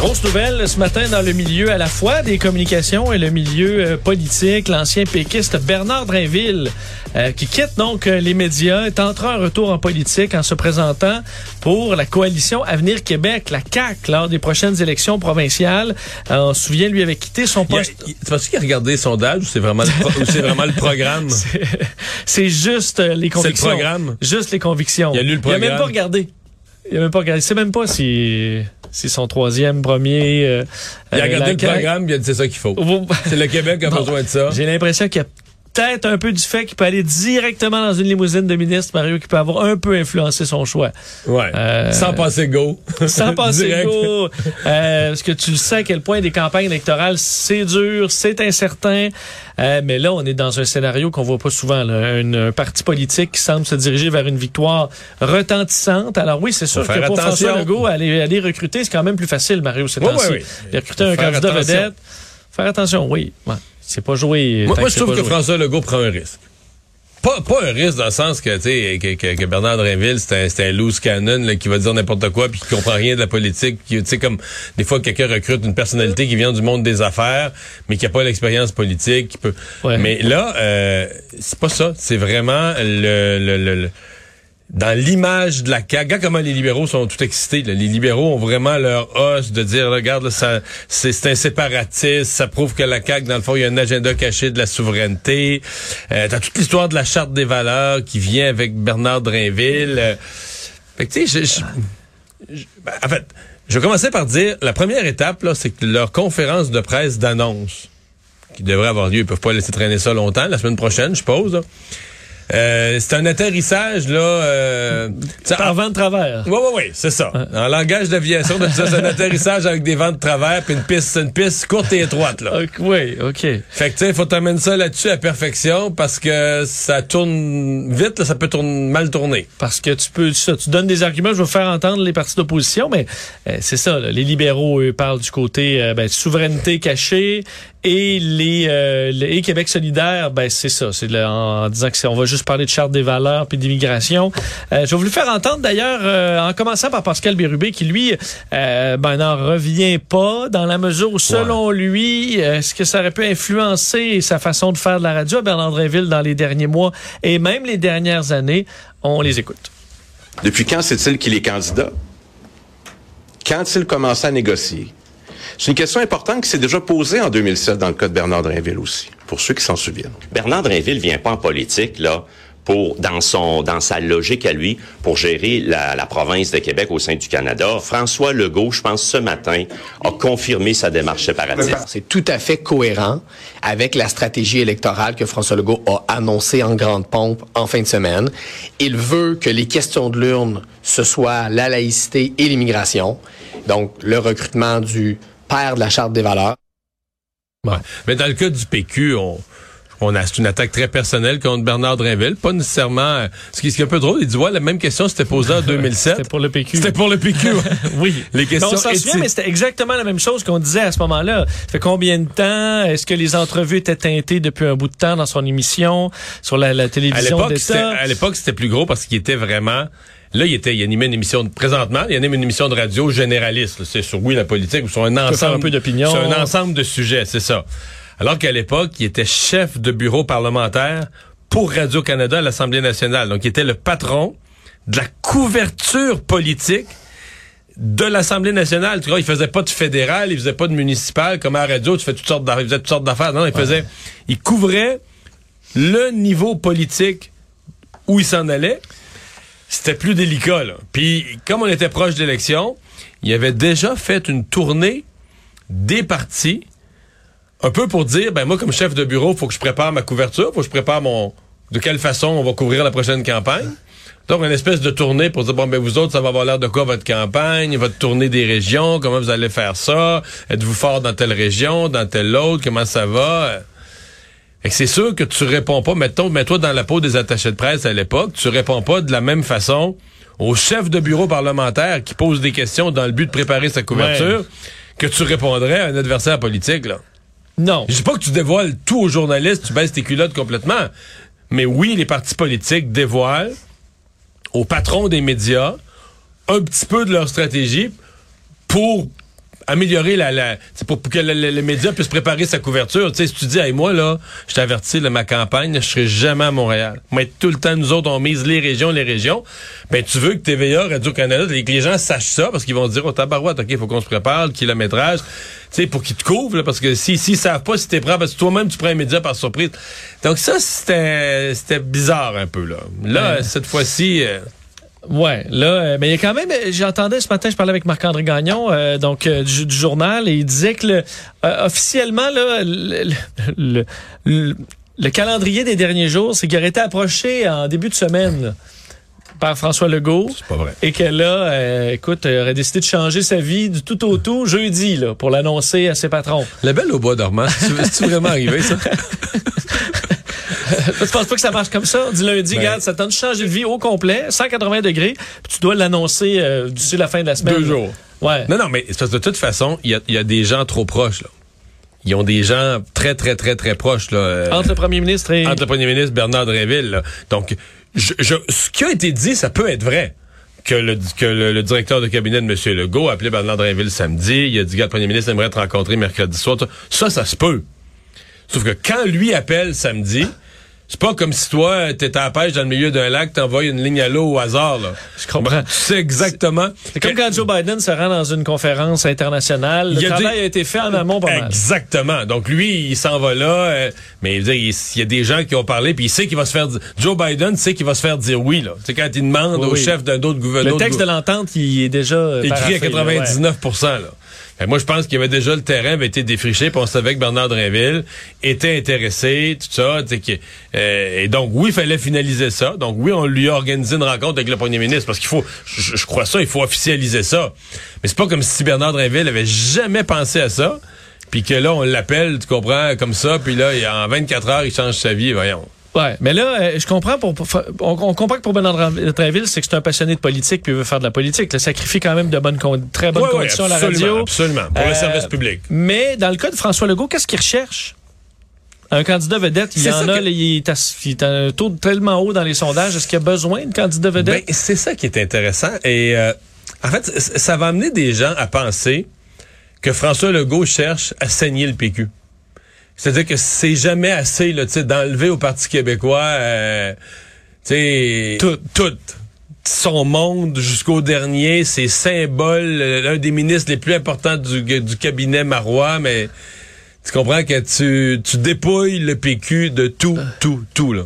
Grosse nouvelle ce matin dans le milieu à la fois des communications et le milieu euh, politique. L'ancien péquiste Bernard Drinville, euh, qui quitte donc euh, les médias, est entré en retour en politique en se présentant pour la coalition Avenir Québec, la CAQ, lors des prochaines élections provinciales. on se souvient, lui avait quitté son poste. Tu penses qu'il a regardé les sondages ou c'est vraiment, le c'est vraiment le programme? C'est juste les convictions. C'est le programme? Juste les convictions. Il a lu le programme? Il a même pas regardé. Il a même pas regardé. Il sait même pas si c'est son troisième, premier. Euh, il a regardé le programme, il a dit c'est ça qu'il faut. c'est le Québec qui a besoin de ça. J'ai l'impression qu'il y a peut-être un peu du fait qu'il peut aller directement dans une limousine de ministre, Mario, qui peut avoir un peu influencé son choix. Ouais. Euh, sans passer go. Sans passer go. Euh, parce que tu sais à quel point des campagnes électorales, c'est dur, c'est incertain. Euh, mais là, on est dans un scénario qu'on voit pas souvent. Là. Un, parti politique qui semble se diriger vers une victoire retentissante. Alors oui, c'est sûr que pour François Legault, aller, aller recruter, c'est quand même plus facile, Mario, c'est ouais, ouais, oui. Recruter un candidat vedette. Faire attention, oui. Ouais. C'est pas joué. Moi, je trouve que François Legault prend un risque. Pas, pas un risque dans le sens que, que, que, que Bernard Drinville, c'est un, un loose cannon là, qui va dire n'importe quoi puis qui comprend rien de la politique. Tu sais, comme des fois quelqu'un recrute une personnalité qui vient du monde des affaires, mais qui a pas l'expérience politique. Qui peut... Mais là, euh, c'est pas ça. C'est vraiment le, le, le dans l'image de la CAQ, regarde comment les libéraux sont tout excités. Les libéraux ont vraiment leur os de dire, regarde, ça, c'est, un séparatiste, ça prouve que la CAQ, dans le fond, il y a un agenda caché de la souveraineté. Euh, t'as toute l'histoire de la charte des valeurs qui vient avec Bernard Drainville. Euh, fait que, tu sais, je, ben, en fait, je vais commencer par dire, la première étape, là, c'est que leur conférence de presse d'annonce, qui devrait avoir lieu, ils peuvent pas laisser traîner ça longtemps, la semaine prochaine, je suppose, euh, c'est un atterrissage là. Euh, Par vent de travers. Oui, oui, oui, c'est ça. En langage d'aviation, c'est un atterrissage avec des vents de travers puis une piste, une piste courte et étroite là. oui, ok. Fait que tu sais, faut t'amener ça là-dessus à perfection parce que ça tourne vite, ça peut tourner, mal tourner. Parce que tu peux, ça, tu donnes des arguments, je vais faire entendre les partis d'opposition, mais euh, c'est ça. les libéraux eux, parlent du côté euh, ben, souveraineté cachée et les, et Québec solidaire, ben c'est ça, c'est en, en disant que on va juste parler de charte des valeurs puis d'immigration. Euh, je vais vous le faire entendre d'ailleurs euh, en commençant par Pascal Bérubé qui lui euh, ben, n'en revient pas dans la mesure où selon lui, est-ce que ça aurait pu influencer sa façon de faire de la radio à Bernard Dréville dans les derniers mois et même les dernières années? On les écoute. Depuis quand c'est-il qu'il est candidat? Quand il commençait à négocier? C'est une question importante qui s'est déjà posée en 2007 dans le cas de Bernard Drinville aussi, pour ceux qui s'en souviennent. Bernard Drinville vient pas en politique, là, pour dans son dans sa logique à lui pour gérer la, la, province de Québec au sein du Canada. François Legault, je pense ce matin, a confirmé sa démarche séparatiste. C'est tout à fait cohérent avec la stratégie électorale que François Legault a annoncée en grande pompe en fin de semaine. Il veut que les questions de l'urne ce soit la laïcité et l'immigration. Donc le recrutement du père de la charte des valeurs. Ouais. Mais dans le cas du PQ, on, on a une attaque très personnelle contre Bernard Drinville, pas nécessairement euh, ce qui, est un peu drôle, il dit ouais, la même question s'était posée en 2007. C'était pour le PQ. C'était pour le PQ. oui. Les questions on s'en souvient, mais c'était exactement la même chose qu'on disait à ce moment-là. Ça fait combien de temps? Est-ce que les entrevues étaient teintées depuis un bout de temps dans son émission sur la, la télévision d'État? À l'époque, c'était plus gros parce qu'il était vraiment Là, il était, il animait une émission de, présentement, il anime une émission de radio généraliste. C'est sur oui la politique ou sur un ensemble, un peu d'opinion, sur un ensemble de sujets, c'est ça. Alors qu'à l'époque, il était chef de bureau parlementaire pour Radio Canada à l'Assemblée nationale. Donc, il était le patron de la couverture politique de l'Assemblée nationale. Tu vois, il faisait pas de fédéral, il faisait pas de municipal, comme à la radio, tu fais toutes sortes d'affaires, il faisait toutes sortes d'affaires. Non, il faisait, il couvrait le niveau politique où il s'en allait c'était plus délicat. Là. Puis, comme on était proche d'élection, il avait déjà fait une tournée des partis, un peu pour dire, ben moi, comme chef de bureau, faut que je prépare ma couverture, faut que je prépare mon... de quelle façon on va couvrir la prochaine campagne. Donc, une espèce de tournée pour dire, bon, ben vous autres, ça va avoir l'air de quoi votre campagne, votre tournée des régions, comment vous allez faire ça, êtes-vous fort dans telle région, dans telle autre, comment ça va? C'est sûr que tu réponds pas, mettons, mets-toi dans la peau des attachés de presse à l'époque, tu réponds pas de la même façon au chef de bureau parlementaire qui pose des questions dans le but de préparer sa couverture que tu répondrais à un adversaire politique, là. Non. Je dis pas que tu dévoiles tout aux journalistes, tu baisses tes culottes complètement. Mais oui, les partis politiques dévoilent aux patrons des médias un petit peu de leur stratégie pour améliorer la, pour, que le, le- le média puisse préparer sa couverture. Tu sais, si tu dis, hey, moi, là, je t'avertis, ma campagne, je serai jamais à Montréal. Mais tout le temps, nous autres, on mise les régions, les régions. Ben, tu veux que TVA, Radio-Canada, que les gens sachent ça, parce qu'ils vont dire, oh, tabarouette, OK, il faut qu'on se prépare, le kilométrage, sais, pour qu'ils te couvrent, là, parce que si, s'ils savent pas si t'es prêt, parce que toi-même, tu prends un média par surprise. Donc, ça, c'était, c'était bizarre un peu, là. Là, Ouais. cette fois-ci, euh, Ouais, là, euh, mais il y a quand même, euh, j'entendais ce matin, je parlais avec Marc-André Gagnon, euh, donc euh, du, du journal, et il disait que le, euh, officiellement, là, le, le, le- le calendrier des derniers jours, c'est qu'il aurait été approché en début de semaine là, par François Legault. c'est pas vrai. Et que là, euh, écoute, euh, aurait décidé de changer sa vie du tout au tout jeudi, là, pour l'annoncer à ses patrons. La belle au bois dormant, c'est-tu c'est-tu vraiment arrivé, ça? tu penses pas que ça marche comme ça? Dit lundi, Ben- regarde, ça tente de changer de vie au complet, 180 degrés, puis tu dois l'annoncer euh, d'ici la fin de la semaine. Deux jours. Ouais. Non, non, mais c'est parce que de toute façon, il y a, il y a des gens trop proches, là. Ils ont des gens très, très, très, très proches, là. euh, Entre le premier ministre et... entre le premier ministre Bernard Drinville, là. Donc, je, ce qui a été dit, ça peut être vrai. Que, le, que le, directeur de cabinet de M. Legault a appelé Bernard Drinville samedi. Il a dit que le premier ministre aimerait te rencontrer mercredi soir. Ça, ça se peut. Sauf que quand lui appelle samedi, c'est pas comme si toi, t'étais à la pêche dans le milieu d'un lac, t'envoies une ligne à l'eau au hasard, là. Je comprends. Tu sais exactement. C'est comme quand Joe Biden se rend dans une conférence internationale. Le Il y a travail des- a été fait en amont pas mal. Exactement. Donc lui, il s'en va là, euh, mais il, dire, il y a des gens qui ont parlé, puis il sait qu'il va se faire. di- Joe Biden sait qu'il va se faire dire oui là. C'est quand il demande Oui, au oui. chef d'un autre Le gouvernement. texte de l'entente, il est déjà écrit à paraphé, là, ouais. 99 là. Que moi, je pense qu'il y avait déjà le terrain avait été défriché, puis on savait que Bernard Drinville était intéressé, tout ça. euh, et donc, oui, il fallait finaliser ça. Donc, oui, on lui a organisé une rencontre avec le premier ministre, parce qu'il faut, je, je crois ça, il faut officialiser ça. Mais c'est pas comme si Bernard Drinville avait jamais pensé à ça, puis que là, on l'appelle, tu comprends, comme ça, puis là, en 24 heures, il change sa vie, voyons. Ouais, mais là, euh, je comprends pour, pour- on, on comprend que pour Bernard Drinville, c'est que c'est un passionné de politique puis il veut faire de la politique. Le sacrifie quand même de bonnes très bonnes conditions à la radio. Absolument, pour Euh, le service public. Mais dans le cas de François Legault, qu'est-ce qu'il recherche? Un candidat vedette, il y en a, que- il, est à, il est à un taux tellement haut dans les sondages. Est-ce qu'il y a besoin de candidat vedette? Ben, c'est ça qui est intéressant. Et euh, en fait, ça va amener des gens à penser que François Legault cherche à saigner le PQ. C'est-à-dire que c'est jamais assez là, tu sais, d'enlever au Parti québécois euh, tu sais, Tout. tout. Son monde jusqu'au dernier, ses symboles, euh, l'un des ministres les plus importants du, du cabinet Marois, mais tu comprends que tu, tu dépouilles le PQ de tout, tout, tout, là.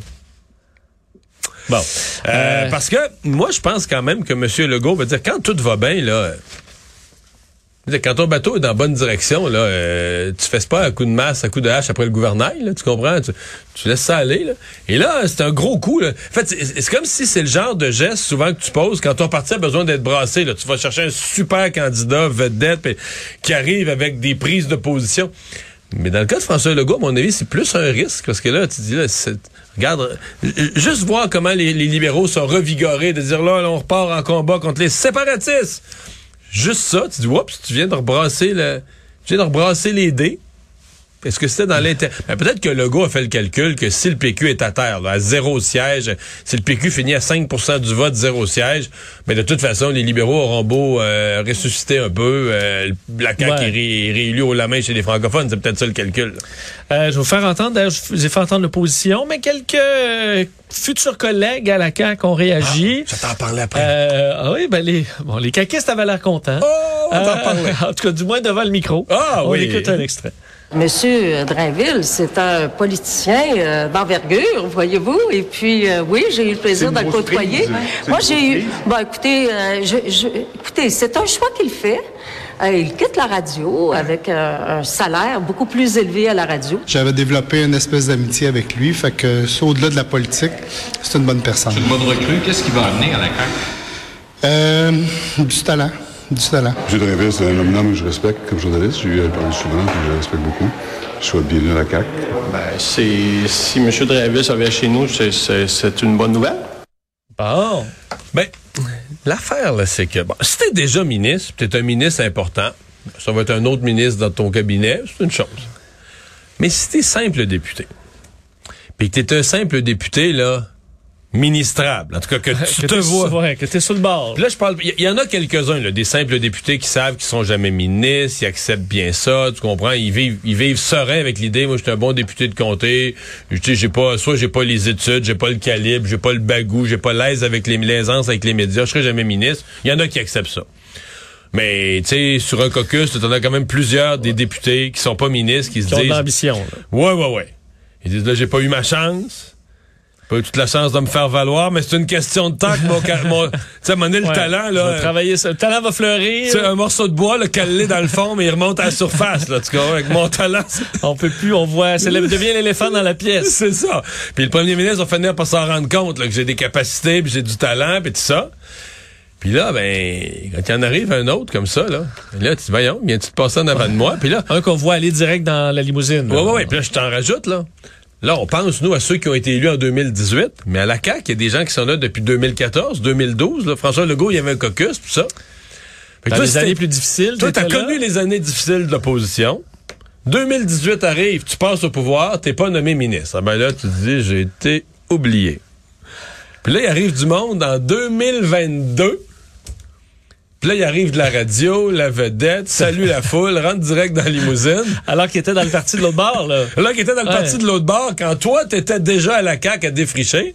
Bon. Euh, Euh, Parce que moi, je pense quand même que M. Legault va dire quand tout va bien, là. euh, je veux dire, Quand ton bateau est dans la bonne direction, là, euh, tu fais pas à coup de masse, à coup de hache après le gouvernail, là, tu comprends? Tu, tu laisses ça aller. Là. Et là, c'est un gros coup. Là. En fait, c'est comme si c'est le genre de geste souvent que tu poses quand ton parti a besoin d'être brassé. Là. Tu vas chercher un super candidat vedette puis qui arrive avec des prises de position. Mais dans le cas de François Legault, à mon avis, c'est plus un risque parce que là, tu dis là, regarde, euh, juste voir comment les, les libéraux sont revigorés, de dire là, là, on repart en combat contre les séparatistes. Juste ça, tu dis, oups, tu viens de rebrasser le, tu viens de rebrasser les dés. Est-ce que c'était dans l'intérêt? Ben, peut-être que Legault a fait le calcul que si le PQ est à terre, là, à zéro siège, si le PQ finit à 5% du vote, zéro siège, mais de toute façon, les libéraux auront beau euh, ressusciter un peu. euh, la CAQ Ouais. est, ré- est réélue au la main chez les francophones. C'est peut-être ça le calcul. Euh, je vais vous faire entendre, d'ailleurs, je vous ai fait entendre l'opposition, mais quelques euh, futurs collègues à la CAQ ont réagi. Je t'en parler après. Euh, ah oui, ben les, bon, les caquistes avaient l'air contents. oh, on t'en Euh, parlait. En tout cas, du moins devant le micro. Ah On oui. écoute un extrait. Monsieur Drainville, c'est un politicien euh, d'envergure, voyez-vous. Et puis, euh, oui, j'ai eu le plaisir de le côtoyer. Moi, j'ai eu... Bon, écoutez, euh, je, je- écoutez, c'est un choix qu'il fait. Euh, il quitte la radio avec euh, un salaire beaucoup plus élevé à la radio. J'avais développé une espèce d'amitié avec lui, fait que c'est au-delà de la politique, c'est une bonne personne. Une bonne recrue, qu'est-ce qui va amener à la CAQ? Euh, du talent, du talent. M. Drainville, c'est un homme que je respecte comme journaliste. J'ai eu à le parler souvent, puis je le respecte beaucoup. Je souhaite bienvenue à la CAQ. Ben, c'est, si M. Dravis avait chez nous, c'est, une bonne nouvelle. Bon. Ben, L'affaire, là, c'est que, bon, si t'es déjà ministre, puis t'es un ministre important, ça va être un autre ministre dans ton cabinet, c'est une chose. Mais si t'es simple député, puis que t'es un simple député, là, ministrable, en tout cas, que tu que te vois. ouais, que t'es sur le bord. Puis Là, je parle. Il y, y en a quelques-uns, là, des simples députés qui savent qu'ils sont jamais ministres, ils acceptent bien ça, tu comprends? Ils vivent, ils vivent sereins avec l'idée. Moi, je suis un bon député de comté. Je sais, j'ai pas, soit j'ai pas les études, j'ai pas le calibre, j'ai pas le bagou, j'ai pas l'aise avec les l'aisance avec les médias. Je serai jamais ministre. Il y en a qui acceptent ça. Mais tu sais, sur un caucus, tu en as quand même plusieurs des députés qui sont pas ministres, qui se Qui ont de disent. l'ambition. là. Ouais, ouais, ouais. Ils disent là, j'ai pas eu ma chance. Pas eu toute la chance de me faire valoir, mais c'est une question de temps que mon, mon tu sais, donné, le Ouais. talent, Je là. vais travailler ça. Le talent va fleurir. C'est un morceau de bois, là, calé dans le fond, mais il remonte à la surface, là, tu comprends, avec mon talent. On peut plus, on voit, c'est le- devient l'éléphant dans la pièce. C'est ça. Puis le premier ministre va finir par s'en rendre compte, là, que j'ai des capacités, puis j'ai du talent, puis tout ça. Puis là, ben, quand il en arrive un autre comme ça, là, là, tu dis, voyons, viens-tu te passer en avant de moi? Puis là, Un qu'on voit aller direct dans la limousine. Ouais, ouais, ouais. Puis là, je t'en rajoute, là. Là, on pense, nous, à ceux qui ont été élus en 2018, mais à la CAQ, il y a des gens qui sont là depuis 2014, 2012. Là. François Legault, il y avait un caucus, tout ça. Fait que Dans toi, les années plus difficiles. Toi, t'as connu les années difficiles de l'opposition. 2018 arrive, tu passes au pouvoir, t'es pas nommé ministre. Ah ben là, tu te dis, j'ai été oublié. Puis là, il arrive du monde en 2022. Puis là, il arrive de la radio, la vedette, salue la foule, rentre direct dans la limousine. Alors qu'il était dans le parti de l'autre bord, là. Là, qui était dans le Ouais. parti de l'autre bord, quand toi, t'étais déjà à la CAQ à défricher,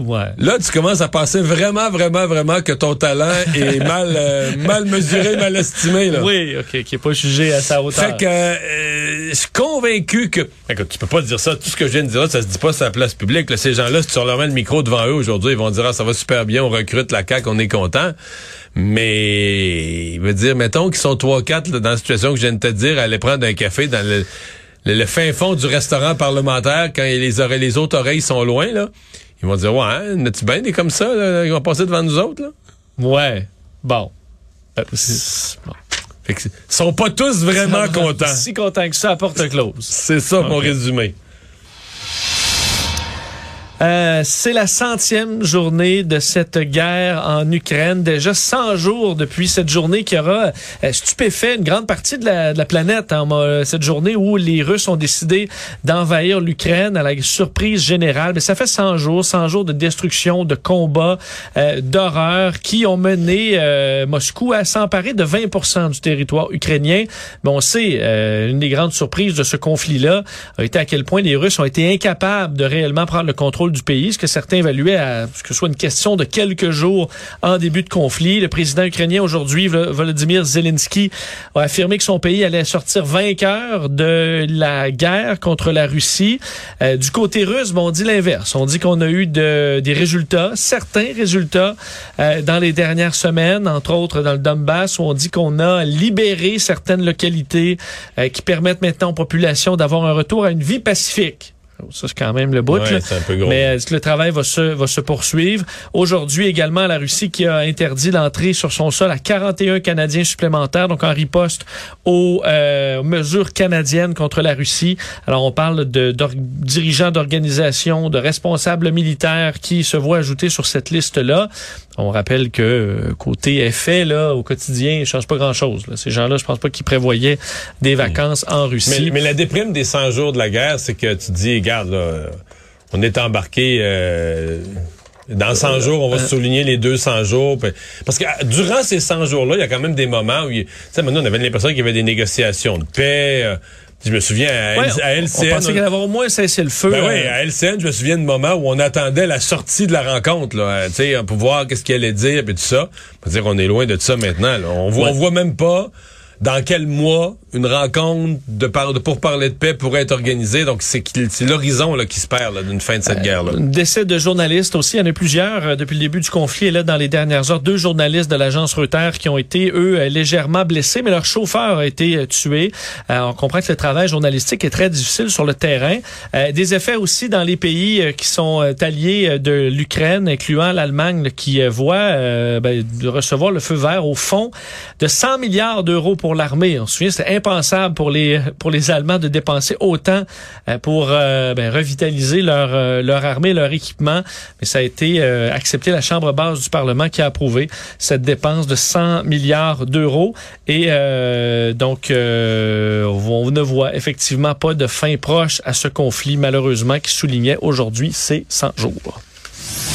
Ouais. là, tu commences à penser vraiment, vraiment, vraiment que ton talent est mal, euh, mal mesuré, mal estimé. Là. Oui, OK, qui est pas jugé à sa hauteur. Fait que euh, je suis convaincu que. Écoute, tu peux pas dire ça. Tout ce que je viens de dire là, ça se dit pas sur la place publique. là. Ces gens-là, si tu leur mets le micro devant eux aujourd'hui, ils vont dire ah, ça va super bien, on recrute la CAQ, on est content. Mais il veut dire, mettons qu'ils sont 3-4 dans la situation que je viens de te dire, à aller prendre un café dans le, le, le fin fond du restaurant parlementaire quand les, oreilles, les autres oreilles sont loin, là. Ils vont dire Ouais, hein, n'as-tu bien des comme ça, là, ils vont passer devant nous autres, là? Ouais. Bon. Euh, c'est- bon. Fait que, ils sont pas tous vraiment contents. Si content que ça, à porte close. C'est ça mon résumé. Euh, c'est la centième journée de cette guerre en Ukraine. Déjà 100 jours depuis cette journée qui aura euh, stupéfait une grande partie de la, planète. hein. Euh, cette journée où les Russes ont décidé d'envahir l'Ukraine à la surprise générale. Mais ça fait 100 jours, 100 jours de destruction, de combats, euh, d'horreur qui ont mené euh, Moscou à s'emparer de 20% du territoire ukrainien. Mais on sait, une des grandes surprises de ce conflit-là a été à quel point les Russes ont été incapables de réellement prendre le contrôle du pays, ce que certains évaluaient à ce que ce soit une question de quelques jours en début de conflit. Le président ukrainien aujourd'hui, Vol- Volodymyr Zelensky, a affirmé que son pays allait sortir vainqueur de la guerre contre la Russie. Euh, du côté russe, bon, on dit l'inverse. On dit qu'on a eu de- des résultats, certains résultats euh, dans les dernières semaines, entre autres dans le Donbass, où on dit qu'on a libéré certaines localités euh, qui permettent maintenant aux populations d'avoir un retour à une vie pacifique. Ça, c'est quand même le bout. Ouais, là. c'est un peu gros. Mais que le travail va se, va se poursuivre? Aujourd'hui également, la Russie qui a interdit l'entrée sur son sol à 41 Canadiens supplémentaires, donc en riposte aux euh, mesures canadiennes contre la Russie. Alors, on parle de d'or- dirigeants d'organisations, de responsables militaires qui se voient ajouter sur cette liste-là. On rappelle que euh, côté effet, là, au quotidien, il ne change pas grand-chose. Ces gens-là, je pense pas qu'ils prévoyaient des vacances en Russie. Mais, mais la déprime des 100 jours de la guerre, c'est que tu dis, regarde, là, on est embarqué euh, dans 100 jours, on va souligner les 200 jours. Parce que durant ces 100 jours-là, il y a quand même des moments où, tu sais, maintenant, on avait l'impression qu'il y avait des négociations de paix. Euh, je me souviens à, Ouais, L- à on- LCN. on pensait qu'il allait avoir au moins cessé le feu. Ben oui, euh, à LCN, je me souviens de moments où on attendait la sortie de la rencontre, là, euh, tu sais, pour voir qu'est-ce qu'il allait dire, puis tout ça. On dire qu'on est loin de ça maintenant. là. On voit, Ouais. on voit même pas dans quel mois une rencontre de, par, de pour parler de paix pourrait être organisée? Donc c'est l'horizon qui se perd d'une fin de cette guerre-là. Décès de journalistes aussi. Il y en a plusieurs euh, depuis le début du conflit. Et là, dans les dernières heures, deux journalistes de l'agence Reuters qui ont été, eux, euh, légèrement blessés, mais leur chauffeur a été euh, tué. Euh, on comprend que le travail journalistique est très difficile sur le terrain. Euh, des effets aussi dans les pays euh, qui sont euh, alliés euh, de l'Ukraine, incluant l'Allemagne, qui euh, voit euh, ben, de recevoir le feu vert au fond de 100 milliards d'euros pour pour l'armée. On se souvient, c'était impensable pour les pour les Allemands de dépenser autant euh, pour euh, ben, revitaliser leur euh, leur armée, leur équipement. Mais ça a été accepté la Chambre basse du Parlement qui a approuvé cette dépense de 100 milliards d'euros. Et donc, on ne voit effectivement pas de fin proche à ce conflit, malheureusement, qui soulignait aujourd'hui ses 100 jours.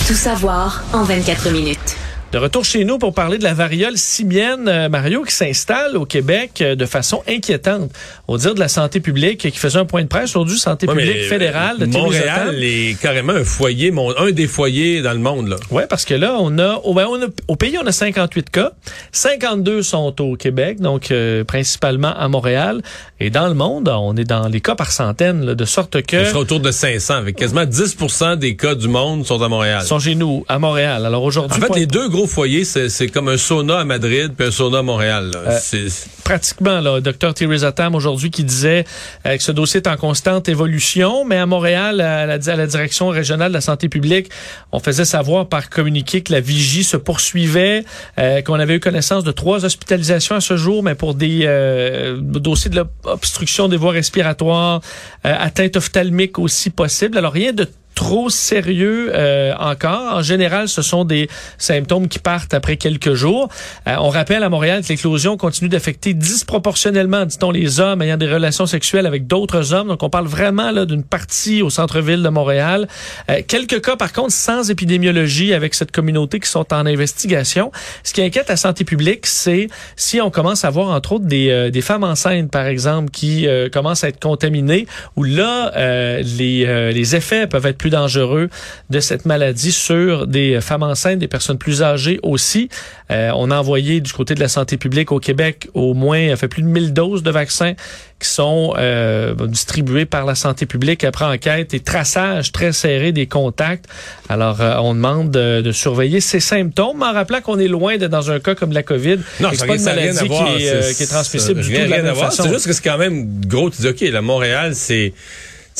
Tout savoir en 24 minutes. De retour chez nous pour parler de la variole simienne, euh, Mario, qui s'installe au Québec euh, de façon inquiétante. Au dire de la santé publique, qui faisait un point de presse aujourd'hui, santé publique euh, fédérale de Montréal est carrément un foyer, un des foyers dans le monde. Là. Ouais, parce que là, on a, au, ben, on a, au pays, on a 58 cas. 52 sont au Québec, donc principalement à Montréal. Et dans le monde, on est dans les cas par centaines, de sorte que... On sera autour de 500, avec quasiment 10% des cas du monde sont à Montréal. Sont chez nous, à Montréal. Alors aujourd'hui... En fait, les deux gros foyer, c'est comme un sauna à Madrid puis un sauna à Montréal. Euh, pratiquement, là, Dr. Theresa Tam aujourd'hui qui disait euh, que ce dossier est en constante évolution, mais à Montréal, à la, à la, direction régionale de la santé publique, on faisait savoir par communiqué que la vigie se poursuivait, euh, qu'on avait eu connaissance de trois hospitalisations à ce jour, mais pour des dossiers de l'obstruction des voies respiratoires, atteinte ophtalmique aussi possible. Alors rien de trop sérieux euh, encore. En général, ce sont des symptômes qui partent après quelques jours. Euh, on rappelle à Montréal que l'éclosion continue d'affecter disproportionnellement, dit-on, les hommes ayant des relations sexuelles avec d'autres hommes. Donc, on parle vraiment là d'une partie au centre-ville de Montréal. Euh, quelques cas, par contre, sans épidémiologie avec cette communauté qui sont en investigation. Ce qui inquiète la santé publique, c'est si on commence à voir, entre autres, des, des femmes enceintes, par exemple, qui commencent à être contaminées, où là, les, les effets peuvent être plus dangereux de cette maladie sur des femmes enceintes, des personnes plus âgées aussi. Euh, on a envoyé du côté de la santé publique au Québec au moins fait plus de 1000 doses de vaccins qui sont euh, distribuées par la santé publique après enquête et traçage très serré des contacts. Alors, euh, on demande de, surveiller ces symptômes, en rappelant qu'on est loin d'être dans un cas comme la COVID. Non, c'est pas une maladie qui, est, qui, est, transmissible du tout de la même façon. C'est juste que c'est quand même gros. Tu dis, OK, la Montréal, c'est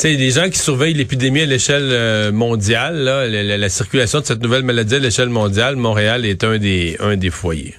sais, les gens qui surveillent l'épidémie à l'échelle euh, mondiale, là, la, circulation de cette nouvelle maladie à l'échelle mondiale, Montréal est un des, un des foyers.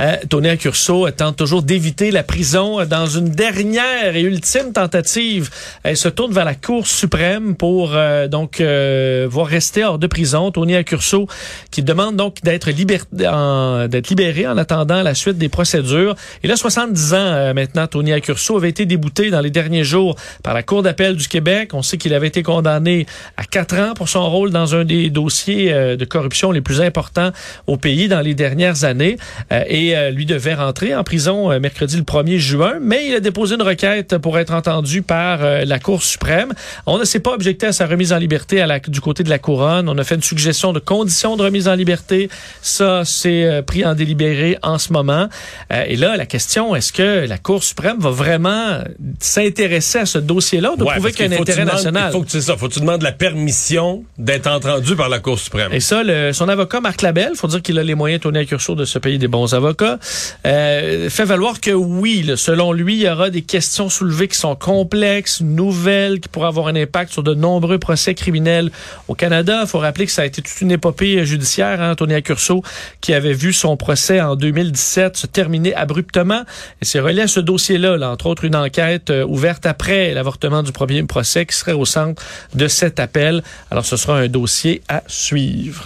Euh, Tony Accurso tente toujours d'éviter la prison dans une dernière et ultime tentative. Elle se tourne vers la Cour suprême pour euh, donc euh, voir rester hors de prison. Tony Accurso qui demande donc d'être d'être libéré en attendant la suite des procédures. Il a 70 ans euh, maintenant. Tony Accurso avait été débouté dans les derniers jours par la Cour d'appel du Québec. On sait qu'il avait été condamné à quatre ans pour son rôle dans un des dossiers de corruption les plus importants au pays dans les dernières années. Et euh, lui devait rentrer en prison euh, mercredi le 1er juin, mais il a déposé une requête pour être entendu par euh, la Cour suprême. On ne s'est pas objecté à sa remise en liberté à la, du côté de la couronne. On a fait une suggestion de conditions de remise en liberté. Ça, c'est pris en délibéré en ce moment. et là, la question, est-ce que la Cour suprême va vraiment s'intéresser à ce dossier-là de prouver qu'il y a un intérêt national? Il faut que tu ça. Faut que tu demandes la permission d'être entendu par la Cour suprême. Et ça, le, son avocat Marc Labelle, faut dire qu'il a les moyens, Tony Accurso, de se payer des bons avocats euh, fait valoir que oui, selon lui, il y aura des questions soulevées qui sont complexes, nouvelles, qui pourraient avoir un impact sur de nombreux procès criminels au Canada. Il faut rappeler que ça a été toute une épopée judiciaire, hein, Tony Accurso, qui avait vu son procès en 2017 se terminer abruptement. Et c'est relié à ce dossier-là, là, entre autres une enquête euh, ouverte après l'avortement du premier procès qui serait au centre de cet appel. Alors ce sera un dossier à suivre.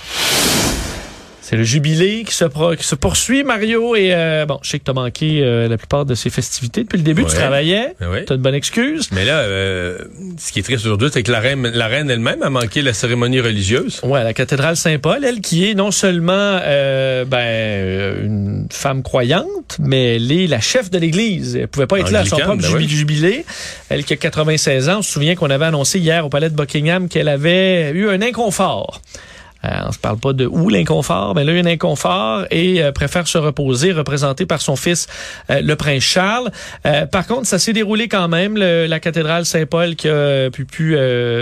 C'est le jubilé qui se, qui se poursuit, Mario. Et euh, bon, je sais que tu as manqué euh, la plupart de ces festivités. Depuis le début, tu travaillais. Ben tu as une bonne excuse. Mais là, euh, ce qui est triste aujourd'hui, c'est que la reine, la reine elle-même a manqué la cérémonie religieuse. Ouais, la cathédrale Saint-Paul, elle qui est non seulement ben, une femme croyante, mais elle est la chef de l'Église. Elle pouvait pas être là à son propre ben jubilé. Elle qui a 96 ans. On se souvient qu'on avait annoncé hier au palais de Buckingham qu'elle avait eu un inconfort. Euh, on se parle pas de où l'inconfort, mais là, il y a un inconfort et euh, préfère se reposer, représenté par son fils, euh, le prince Charles. par contre, ça s'est déroulé quand même, la cathédrale Saint-Paul qui a pu, pu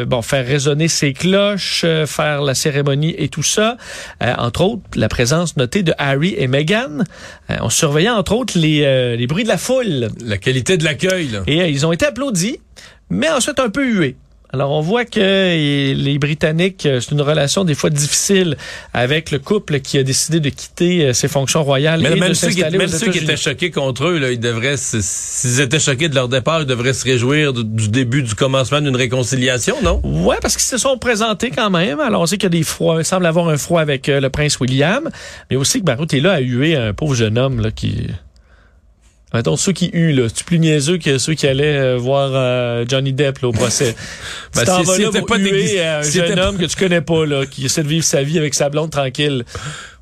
bon, faire résonner ses cloches, faire la cérémonie et tout ça. entre autres, la présence notée de Harry et Meghan. on surveillait, entre autres, les, les bruits de la foule. La qualité de l'accueil. Et ils ont été applaudis, mais ensuite un peu hués. Alors, on voit que les Britanniques, euh, c'est une relation des fois difficile avec le couple qui a décidé de quitter euh, ses fonctions royales. Mais et même de ceux, qui, même ceux étaient choqués contre eux, là, ils devraient, s'ils étaient choqués de leur départ, ils devraient se réjouir du, du début, du commencement d'une réconciliation, non? Ouais, parce qu'ils se sont présentés quand même. Alors, on sait qu'il y a des froids, il semble avoir un froid avec euh, le prince William, mais aussi que Barout est là à huer un pauvre jeune homme là, qui... Mettons, ceux qui huent, là, c'est plus niaiseux que ceux qui allaient euh, voir euh, Johnny Depp là, au procès? Ben, tu t'en vas là pour pas huer déguisé- un jeune homme que tu connais pas, là, qui essaie de vivre sa vie avec sa blonde tranquille.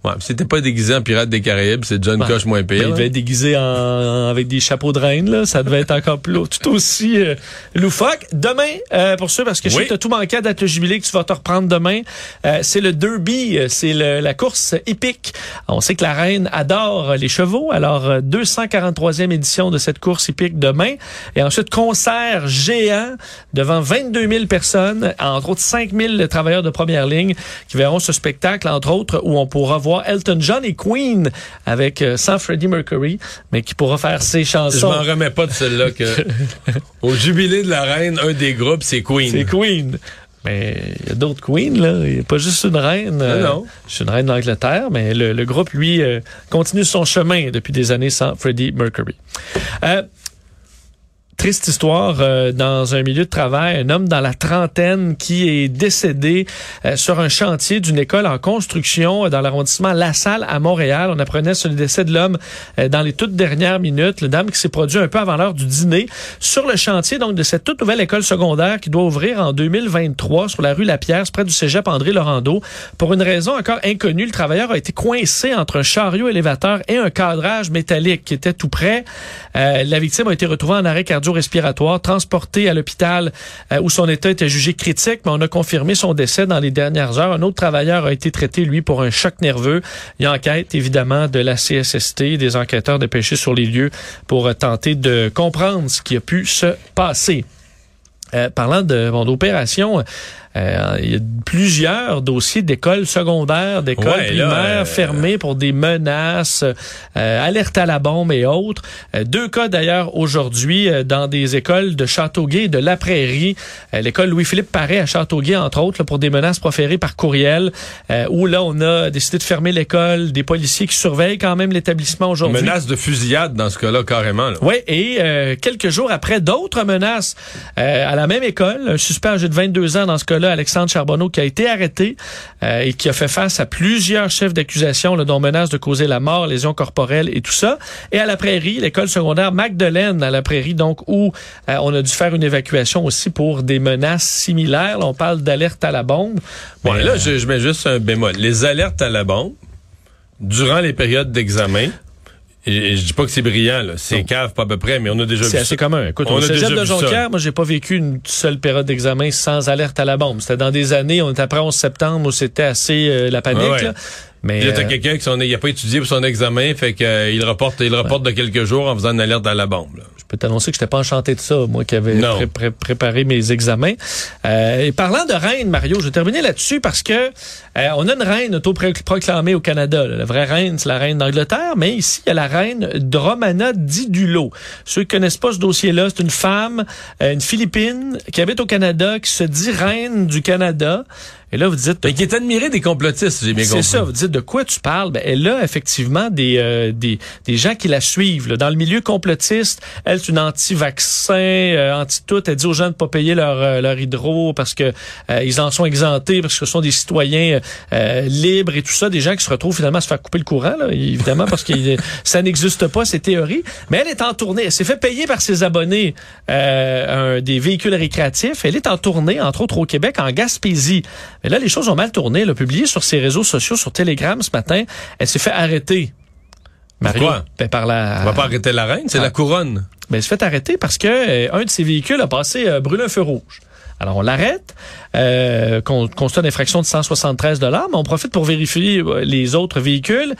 Ouais, c'était pas déguisé en pirate des Caraïbes, c'est John Ben, Coche moins pire. Ben, il là. devait être déguisé en, en- avec des chapeaux de reine, là. Ça devait être encore plus tout aussi euh, loufoque. Demain, euh, pour ceux, parce que je sais Oui. que t'as tout manqué à date le jubilé que tu vas te reprendre demain, euh, c'est le derby, euh, c'est la course épique. On sait que la reine adore les chevaux, alors euh, 243e édition de cette course épique demain. Et ensuite, concert géant devant 22 000 personnes, entre autres 5 000 travailleurs de première ligne qui verront ce spectacle, entre autres, où on pourra voir Elton John et Queen avec euh, sans Freddie Mercury, mais qui pourra faire ses Je chansons. m'en remets pas de celle-là que au jubilé de la reine, un des groupes, c'est Queen. C'est Queen. Mais il y a d'autres Queens, là. Il n'y a pas juste une reine. euh, non. C'est une reine d'Angleterre, mais le, le groupe, lui, euh, continue son chemin depuis des années sans Freddie Mercury. Euh, Triste histoire euh, dans un milieu de travail, un homme dans la trentaine qui est décédé euh, sur un chantier d'une école en construction euh, dans l'arrondissement La Salle à Montréal. On apprenait sur le décès de l'homme euh, dans les toutes dernières minutes. Le dame qui s'est produit un peu avant l'heure du dîner sur le chantier donc de cette toute nouvelle école secondaire qui doit ouvrir en 2023 sur la rue Lapierre, près du cégep André Laurando. Pour une raison encore inconnue, le travailleur a été coincé entre un chariot élévateur et un cadrage métallique qui était tout près. Euh, la victime a été retrouvée en arrêt cardio-respiratoire, transportée à l'hôpital euh, où son état était jugé critique, mais on a confirmé son décès dans les dernières heures. Un autre travailleur a été traité, lui, pour un choc nerveux. Il y a enquête, évidemment, de la CSST, des enquêteurs dépêchés sur les lieux pour euh, tenter de comprendre ce qui a pu se passer. Euh, parlant de bon, d'opération, euh, il y a plusieurs dossiers d'écoles secondaires, d'écoles Ouais, primaires euh, fermées pour des menaces, euh, alerte à la bombe et autres. Euh, deux cas d'ailleurs aujourd'hui dans des écoles de Châteauguay et de La Prairie. L'école Louis-Philippe Paré à Châteauguay, entre autres, là, pour des menaces proférées par courriel, où là, on a décidé de fermer l'école, des policiers qui surveillent quand même l'établissement aujourd'hui. Menace de fusillade dans ce cas-là, carrément. là. Oui, et euh, quelques jours après, d'autres menaces euh, à la même école. Un suspect âgé de 22 ans dans ce cas-là, Alexandre Charbonneau, qui a été arrêté euh, et qui a fait face à plusieurs chefs d'accusation, dont menace de causer la mort, lésions corporelles et tout ça. Et à la Prairie, l'école secondaire Magdeleine à la Prairie, donc où euh, on a dû faire une évacuation aussi pour des menaces similaires. Là, on parle d'alerte à la bombe. Bon, Mais, là, euh, je, je mets juste un bémol. Les alertes à la bombe, durant les périodes d'examen, et, je dis pas que c'est brillant, là, c'est cave pas à peu près, mais on a déjà vu C'est assez commun. Écoute, On au a déjà de. Jonquière, moi, j'ai pas vécu une seule période d'examen sans alerte à la bombe. C'était dans des années, on était après 11 septembre, où c'était assez euh, la panique. Ouais. là. Mais là, t'as euh, quelqu'un qui n'a pas étudié pour son examen, fait qu'il reporte, il reporte de quelques jours en faisant une alerte à la bombe. là. je peux t'annoncer que j'étais pas enchanté de ça, moi qui avais Non. pré- pré- préparé mes examens. Euh, et parlant de reine, Mario, je vais terminer là-dessus parce que euh, on a une reine autoproclamée au Canada. là. La vraie reine, c'est la reine d'Angleterre, mais ici, il y a la reine Dromana Didulo. Ceux qui connaissent pas ce dossier-là, c'est une femme, euh, une Philippine, qui habite au Canada, qui se dit reine du Canada. Et là, vous dites... Fait qu'il est admiré des complotistes, j'ai bien C'est ça, vous dites de quoi tu parles? Ben, elle a effectivement des, euh, des, des gens qui la suivent. là. Dans le milieu complotiste, elle, c'est une anti-vaccin, euh, anti-tout. Elle dit aux gens de pas payer leur, euh, leur hydro parce que euh, ils en sont exemptés, parce que ce sont des citoyens euh, libres et tout ça. Des gens qui se retrouvent finalement à se faire couper le courant, là, évidemment, parce que ça n'existe pas, ces théories. Mais elle est en tournée. Elle s'est fait payer par ses abonnés euh, un- des véhicules récréatifs. Elle est en tournée, entre autres au Québec, en Gaspésie. Mais là, les choses ont mal tourné. Elle a publié sur ses réseaux sociaux, sur Telegram ce matin. Elle s'est fait arrêter. Mario, Pourquoi? ben, par la... On va pas arrêter la reine, c'est Ah. la couronne. Ben, elle s'est fait arrêter parce que euh, un de ses véhicules a passé euh, brûler un feu rouge. Alors, on l'arrête, euh, con- constat d'infraction de 173 dollars, mais on profite pour vérifier euh, les autres véhicules.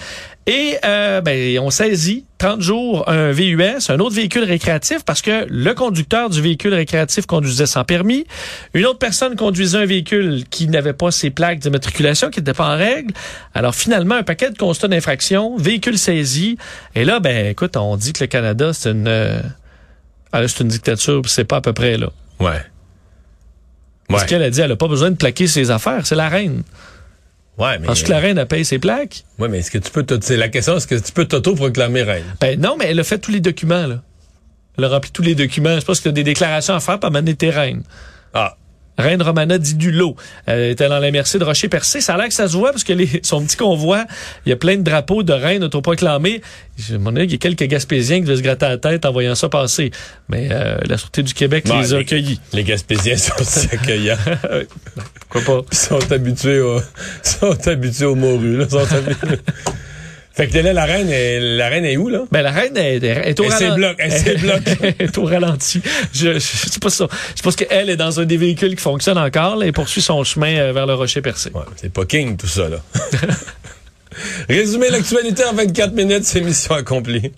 Et euh, ben, on saisit 30 jours un VUS, un autre véhicule récréatif, parce que le conducteur du véhicule récréatif conduisait sans permis. Une autre personne conduisait un véhicule qui n'avait pas ses plaques d'immatriculation, qui n'était pas en règle. Alors, finalement, un paquet de constats d'infraction, véhicule saisi. Et là, ben, écoute, on dit que le Canada, c'est une... euh, ah, c'est une dictature, c'est pas à peu près là. Ouais. Parce Ouais. qu'elle a dit, elle a pas besoin de plaquer ses affaires, c'est la reine. Ouais, mais. Parce que la reine a payé ses plaques. Ouais, mais est-ce que tu peux. C'est la question, est-ce que tu peux t'auto-proclamer reine? Ben non, mais elle a fait tous les documents, là. Elle a rempli tous les documents. Je pense qu'il y a des déclarations à faire, pas mal était reine. Ah. Reine Romana dit du lot. Elle était dans la MRC de Rocher-Percé. Ça a l'air que ça se voit parce que les, son petit convoi, il y a plein de drapeaux de reine autoproclamés. Je mon avis, il y a quelques Gaspésiens qui devaient se gratter la tête en voyant ça passer. Mais euh, la Sûreté du Québec les a accueillis. Les Gaspésiens sont si accueillants. Pourquoi pas? Ils sont habitués au, sont habitués aux morues, là. Sont habitués. Fait que là, la reine est, la reine est où, là? Ben, la reine est, est- au Elle ralenti. elle s'est bloquée. Elle est au ralenti. Je, je, je sais pas ça. Je pense qu'elle est dans un des véhicules qui fonctionne encore là, et poursuit son chemin euh, vers le rocher percé. Ouais, c'est pas king, tout ça, là. Résumer l'actualité en 24 minutes, c'est mission accomplie.